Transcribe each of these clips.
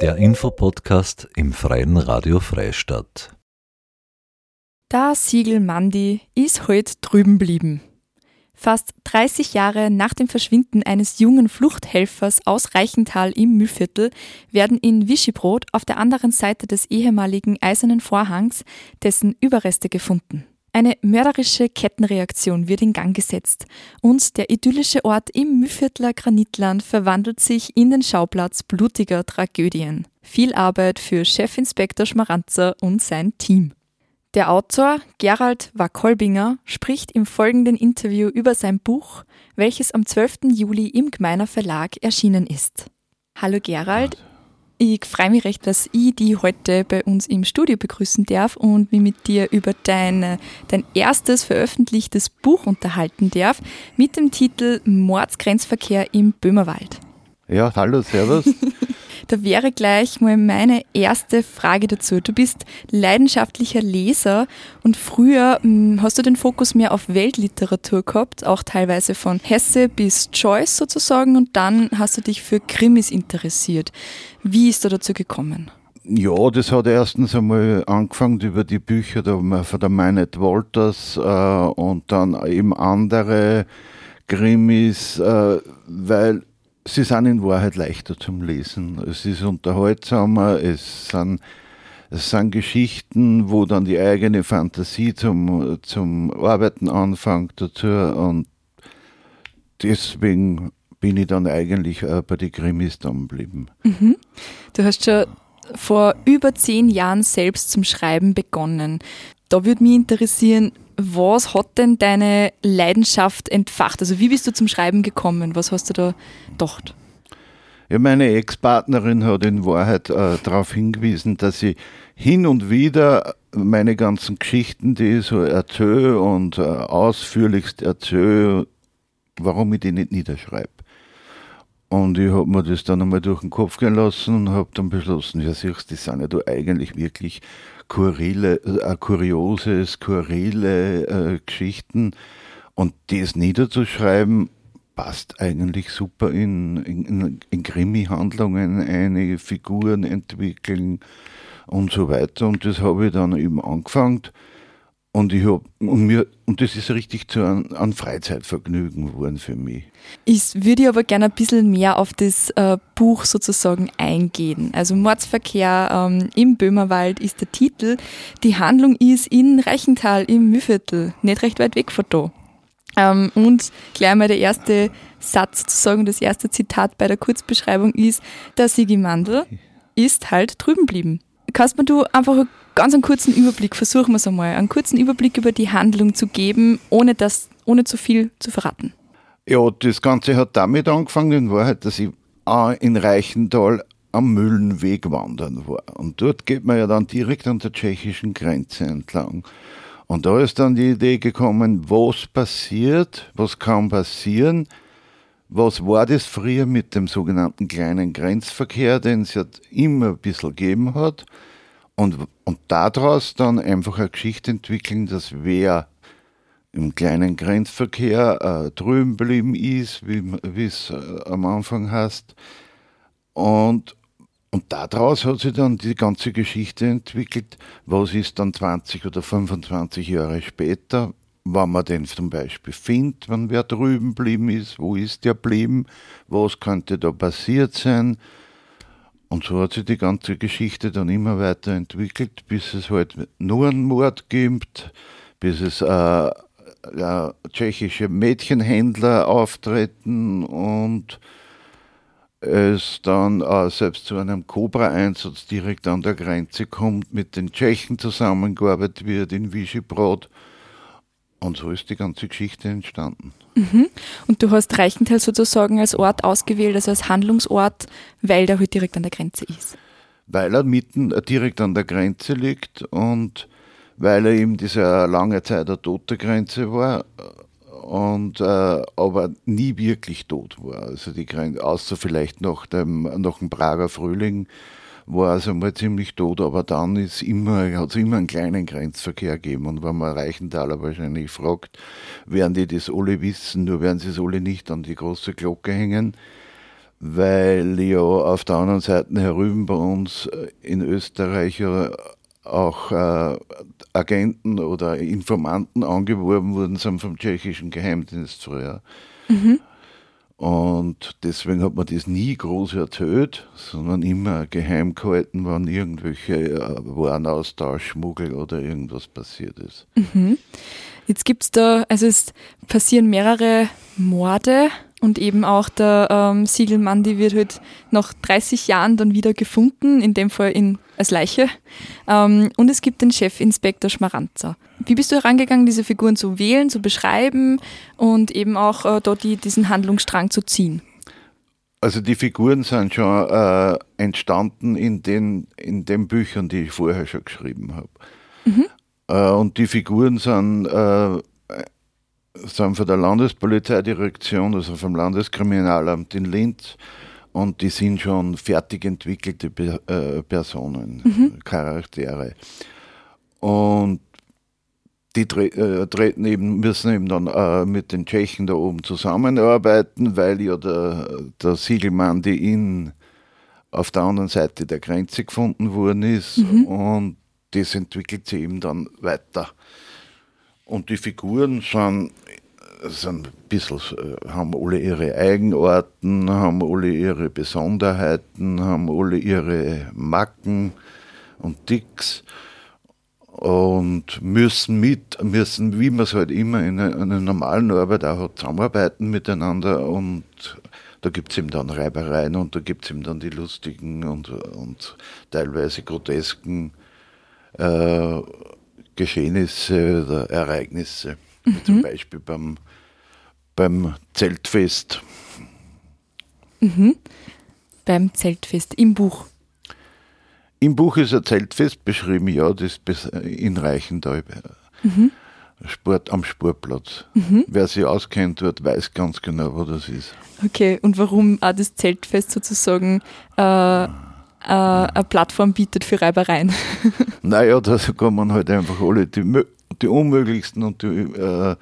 Der Infopodcast im Freien Radio Freistadt. Der Siegel Mandi ist heute drüben blieben. Fast 30 Jahre nach dem Verschwinden eines jungen Fluchthelfers aus Reichenthal im Mühlviertel werden in Wischibrot auf der anderen Seite des ehemaligen Eisernen Vorhangs dessen Überreste gefunden. Eine mörderische Kettenreaktion wird in Gang gesetzt und der idyllische Ort im Mühlviertler Granitland verwandelt sich in den Schauplatz blutiger Tragödien. Viel Arbeit für Chefinspektor Schmaranzer und sein Team. Der Autor Gerald Wackolbinger spricht im folgenden Interview über sein Buch, welches am 12. Juli im Gmeiner Verlag erschienen ist. Hallo Gerald, ich freue mich recht, dass ich die heute bei uns im Studio begrüßen darf und mich mit dir über dein, dein erstes veröffentlichtes Buch unterhalten darf mit dem Titel Mordsgrenzverkehr im Böhmerwald. Ja, hallo, servus. Da wäre gleich mal meine erste Frage dazu. Du bist leidenschaftlicher Leser und früher hm, hast du den Fokus mehr auf Weltliteratur gehabt, auch teilweise von Hesse bis Joyce sozusagen und dann hast du dich für Krimis interessiert. Wie ist du dazu gekommen? Ja, das hat erstens einmal angefangen über die Bücher von der Meinet Walters äh, und dann eben andere Krimis, äh, weil sie sind in Wahrheit leichter zum Lesen. Es ist unterhaltsamer, es sind, es sind Geschichten, wo dann die eigene Fantasie zum, zum Arbeiten anfängt dazu und deswegen bin ich dann eigentlich bei den Krimis dann geblieben. Mhm. Du hast schon vor über zehn Jahren selbst zum Schreiben begonnen. Da würde mich interessieren, was hat denn deine Leidenschaft entfacht? Also wie bist du zum Schreiben gekommen? Was hast du da gedacht? Ja, meine Ex-Partnerin hat in Wahrheit äh, darauf hingewiesen, dass ich hin und wieder meine ganzen Geschichten, die ich so erzähle und äh, ausführlichst erzähle, warum ich die nicht niederschreibe. Und ich habe mir das dann einmal durch den Kopf gehen lassen und habe dann beschlossen, ja siehst, das sind ja da eigentlich wirklich kurile, äh, kuriose, skurrile äh, Geschichten. Und das niederzuschreiben, passt eigentlich super in, in, in Krimi-Handlungen, eine Figuren entwickeln und so weiter. Und das habe ich dann eben angefangen. Und ich habe und mir und das ist richtig zu einem, einem Freizeitvergnügen geworden für mich. Ich würde aber gerne ein bisschen mehr auf das äh, Buch sozusagen eingehen. Also Mordsverkehr ähm, im Böhmerwald ist der Titel. Die Handlung ist in Reichenthal im Mühlviertel, nicht recht weit weg von da. Ähm, und gleich mal der erste Satz sozusagen, das erste Zitat bei der Kurzbeschreibung ist, der Sigi Mandel ist halt drüben geblieben. Kannst mir du einfach ganz einen kurzen Überblick, versuchen wir es einmal, einen kurzen Überblick über die Handlung zu geben, ohne, das, ohne zu viel zu verraten. Ja, das Ganze hat damit angefangen, in Wahrheit, dass ich in Reichenthal am Mühlenweg wandern war. Und dort geht man ja dann direkt an der tschechischen Grenze entlang. Und da ist dann die Idee gekommen, was passiert, was kann passieren, was war das früher mit dem sogenannten kleinen Grenzverkehr, den es ja immer ein bisschen gegeben hat. Und, und daraus dann einfach eine Geschichte entwickeln, dass wer im kleinen Grenzverkehr äh, drüben geblieben ist, wie es äh, am Anfang heißt. Und, und daraus hat sich dann die ganze Geschichte entwickelt. Was ist dann 20 oder 25 Jahre später, wenn man den zum Beispiel findet, wenn wer drüben geblieben ist, wo ist der geblieben, was könnte da passiert sein, und so hat sich die ganze Geschichte dann immer weiter entwickelt, bis es halt nur einen Mord gibt, bis es äh, ja, tschechische Mädchenhändler auftreten und es dann äh, selbst zu einem Cobra-Einsatz direkt an der Grenze kommt, mit den Tschechen zusammengearbeitet wird in Visegrad. Und so ist die ganze Geschichte entstanden. Mhm. Und du hast Reichenthal sozusagen als Ort ausgewählt, also als Handlungsort, weil der halt direkt an der Grenze ist. Weil er mitten äh, direkt an der Grenze liegt und weil er eben diese lange Zeit eine tote Grenze war und äh, aber nie wirklich tot war. Also die Grenze, außer vielleicht nach dem, nach dem Prager Frühling, war es einmal ziemlich tot, aber dann immer, hat es immer einen kleinen Grenzverkehr gegeben. Und wenn man Reichenthaler wahrscheinlich fragt, werden die das alle wissen, nur werden sie es alle nicht an die große Glocke hängen, weil ja auf der anderen Seite herüben bei uns in Österreich auch äh, Agenten oder Informanten angeworben worden sind vom tschechischen Geheimdienst früher. Mhm. Und deswegen hat man das nie groß erzählt, sondern immer geheim gehalten, wenn irgendwelche äh, Warenaustausch, Schmuggel oder irgendwas passiert ist. Mhm. Jetzt gibt es da, also es passieren mehrere Morde und eben auch der ähm, Siegelmann, die wird halt nach 30 Jahren dann wieder gefunden, in dem Fall in, als Leiche. Ähm, und es gibt den Chefinspektor Schmaranzer. Wie bist du herangegangen, diese Figuren zu wählen, zu beschreiben und eben auch äh, dort die, diesen Handlungsstrang zu ziehen? Also die Figuren sind schon äh, entstanden in den, in den Büchern, die ich vorher schon geschrieben habe. Mhm. Äh, und die Figuren sind, äh, sind von der Landespolizeidirektion, also vom Landeskriminalamt in Linz, und die sind schon fertig entwickelte äh, Personen, mhm. Charaktere. Und die tre äh, treten eben, müssen eben dann äh, mit den Tschechen da oben zusammenarbeiten, weil ja der, der Siegelmann die in auf der anderen Seite der Grenze gefunden worden ist mhm. und das entwickelt sich eben dann weiter. Und die Figuren sind, sind ein bisschen, äh, haben alle ihre Eigenarten, haben alle ihre Besonderheiten, haben alle ihre Macken und Ticks und müssen mit, müssen, wie man es halt immer in einer, in einer normalen Arbeit auch hat, zusammenarbeiten miteinander und da gibt es eben dann Reibereien und da gibt es eben dann die lustigen und, und teilweise grotesken äh, Geschehnisse oder Ereignisse. Mhm. Zum Beispiel beim, beim Zeltfest. Mhm. Beim Zeltfest im Buch. Im Buch ist ein Zeltfest beschrieben, ja, das in Reichenthal. Mhm. Sport am Sportplatz. Mhm. Wer sich auskennt dort, weiß ganz genau, wo das ist. Okay, und warum auch das Zeltfest sozusagen äh, äh, eine Plattform bietet für Reibereien? naja, da kann man halt einfach alle die, die unmöglichsten und die, äh,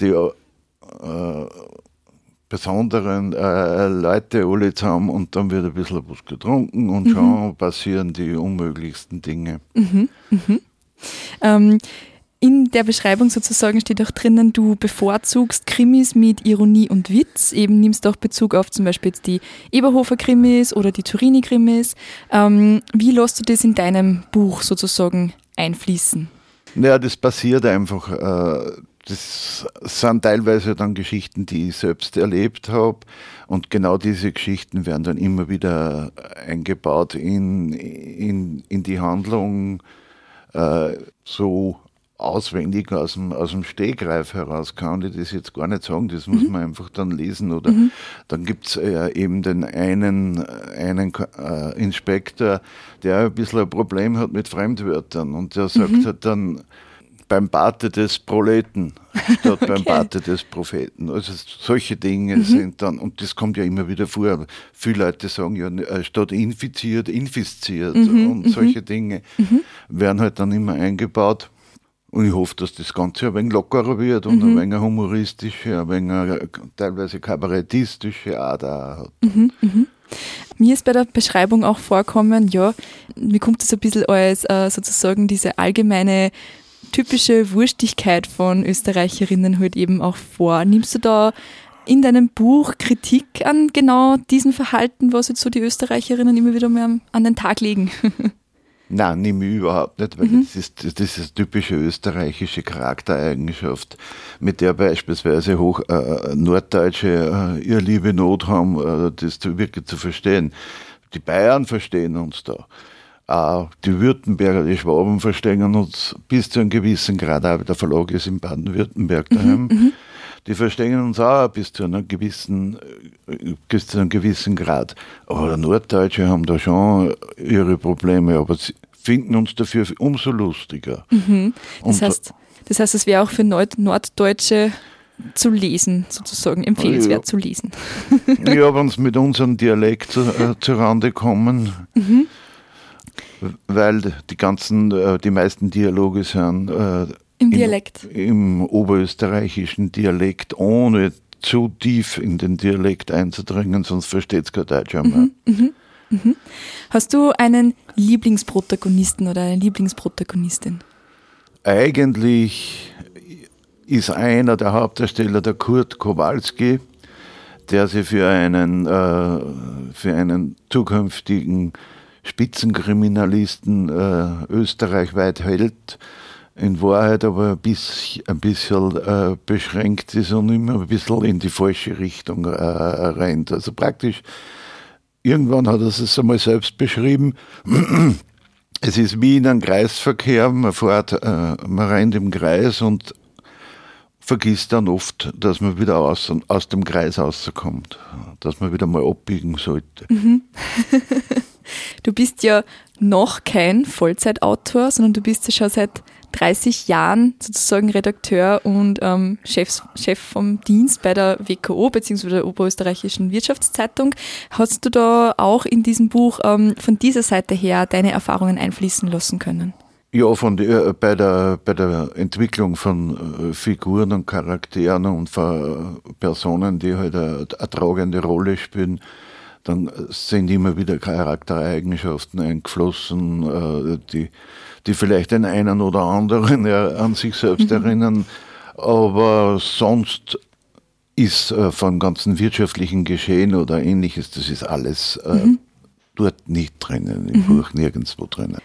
die äh, besonderen äh, Leute alle zusammen und dann wird ein bisschen was getrunken und mhm. schon passieren die unmöglichsten Dinge. Mhm. Mhm. Ähm, in der Beschreibung sozusagen steht auch drinnen, du bevorzugst Krimis mit Ironie und Witz. Eben nimmst du auch Bezug auf zum Beispiel jetzt die Eberhofer Krimis oder die Turini Krimis. Ähm, wie lässt du das in deinem Buch sozusagen einfließen? Naja, das passiert einfach. Äh, das sind teilweise dann Geschichten, die ich selbst erlebt habe. Und genau diese Geschichten werden dann immer wieder eingebaut in, in, in die Handlung, äh, so auswendig aus dem, aus dem Stegreif heraus kann ich das jetzt gar nicht sagen, das muss mhm. man einfach dann lesen. Oder mhm. dann gibt es äh, eben den einen, einen äh, Inspektor, der ein bisschen ein Problem hat mit Fremdwörtern und der sagt mhm. halt dann, beim Bate des Proleten statt okay. beim Bate des Propheten. Also solche Dinge mhm. sind dann, und das kommt ja immer wieder vor, viele Leute sagen ja, äh, statt infiziert, infiziert mhm. und mhm. solche Dinge mhm. werden halt dann immer eingebaut. Und ich hoffe, dass das Ganze ein wenig lockerer wird und ein wenig humoristische, ein wenig teilweise kabarettistische Ader hat. Mhm, Mir ist bei der Beschreibung auch vorkommen, ja, mir kommt das ein bisschen als äh, sozusagen diese allgemeine typische Wurstigkeit von Österreicherinnen halt eben auch vor. Nimmst du da in deinem Buch Kritik an genau diesem Verhalten, was jetzt so die Österreicherinnen immer wieder mal an den Tag legen? Nein, nehme ich überhaupt nicht, weil mhm. das, ist, das ist typische österreichische Charaktereigenschaft, mit der beispielsweise hoch äh, Norddeutsche äh, ihre liebe Not haben, äh, das zu, wirklich zu verstehen. Die Bayern verstehen uns da. Auch die Württemberger, die Schwaben verstehen uns bis zu einem gewissen Grad, aber der Verlag ist in Baden-Württemberg mhm, daheim. Mhm, die verstehen uns auch bis zu einem gewissen, äh, bis zu einem gewissen Grad. Aber Norddeutsche haben da schon ihre Probleme, aber sie finden uns dafür umso lustiger. Mhm. Das, heißt, das heißt, es wäre auch für Nord Norddeutsche zu lesen, sozusagen empfehlenswert ja. zu lesen. ja, wenn sie mit unserem Dialekt äh, zurande kommen. Mhm weil die ganzen, äh, die meisten Dialoge sind äh, im Dialekt. Im, Im oberösterreichischen Dialekt ohne zu tief in den Dialekt einzudringen, sonst versteht es kein Deutscher mehr. Mhm, mhm, mhm. Hast du einen Lieblingsprotagonisten oder eine Lieblingsprotagonistin? Eigentlich ist einer der Hauptdarsteller der Kurt Kowalski, der sich für einen, äh, für einen zukünftigen Spitzenkriminalisten äh, österreichweit hält, in Wahrheit aber ein bisschen, ein bisschen äh, beschränkt ist und immer ein bisschen in die falsche Richtung äh, rennt. Also praktisch, irgendwann hat er es einmal selbst beschrieben, es ist wie in einem Kreisverkehr, man fährt, äh, man rennt im Kreis und vergisst dann oft, dass man wieder aus, aus dem Kreis rauskommt, dass man wieder mal abbiegen sollte. Mhm. du bist ja noch kein Vollzeitautor, sondern du bist ja schon seit 30 Jahren sozusagen Redakteur und ähm, Chef, Chef vom Dienst bei der WKO bzw. der Oberösterreichischen Wirtschaftszeitung. Hast du da auch in diesem Buch ähm, von dieser Seite her deine Erfahrungen einfließen lassen können? Ja, von der, äh, bei, der, bei der Entwicklung von äh, Figuren und Charakteren und Personen, die halt eine, eine tragende Rolle spielen, dann sind immer wieder Charaktereigenschaften eingeflossen, äh, die die vielleicht den einen oder anderen an sich selbst mhm. erinnern. Aber sonst ist äh, vom ganzen wirtschaftlichen Geschehen oder ähnliches, das ist alles äh, mhm. dort nicht drinnen, im mhm. Buch nirgendwo drinnen.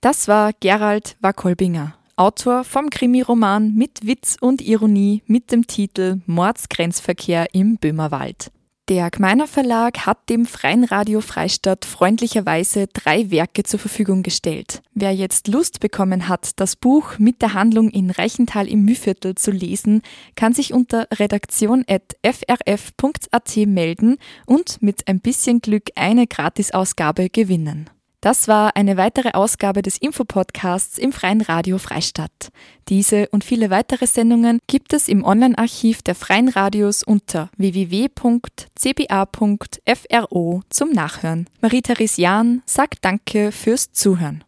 Das war Gerald Wackolbinger, Autor vom Krimiroman mit Witz und Ironie mit dem Titel Mordsgrenzverkehr im Böhmerwald. Der Gmeiner Verlag hat dem Freien Radio Freistadt freundlicherweise drei Werke zur Verfügung gestellt. Wer jetzt Lust bekommen hat, das Buch mit der Handlung in Reichenthal im Mühviertel zu lesen, kann sich unter redaktion.frf.at melden und mit ein bisschen Glück eine Gratisausgabe gewinnen. Das war eine weitere Ausgabe des Infopodcasts im Freien Radio Freistadt. Diese und viele weitere Sendungen gibt es im Online-Archiv der Freien Radios unter www.cba.fro zum Nachhören. Marie-Therese Jahn sagt Danke fürs Zuhören.